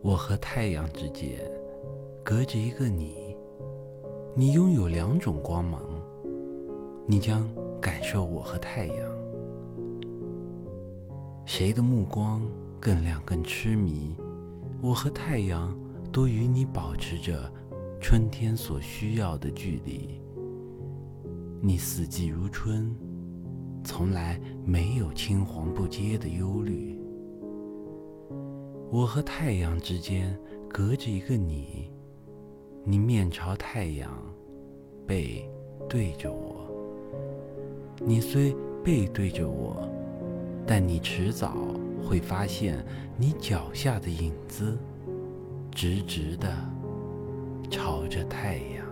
我和太阳之间隔着一个你，你拥有两种光芒，你将感受我和太阳，谁的目光更亮更痴迷？我和太阳都与你保持着春天所需要的距离，你四季如春，从来没有青黄不接的忧虑。我和太阳之间隔着一个你，你面朝太阳，背对着我。你虽背对着我，但你迟早会发现，你脚下的影子直直的朝着太阳。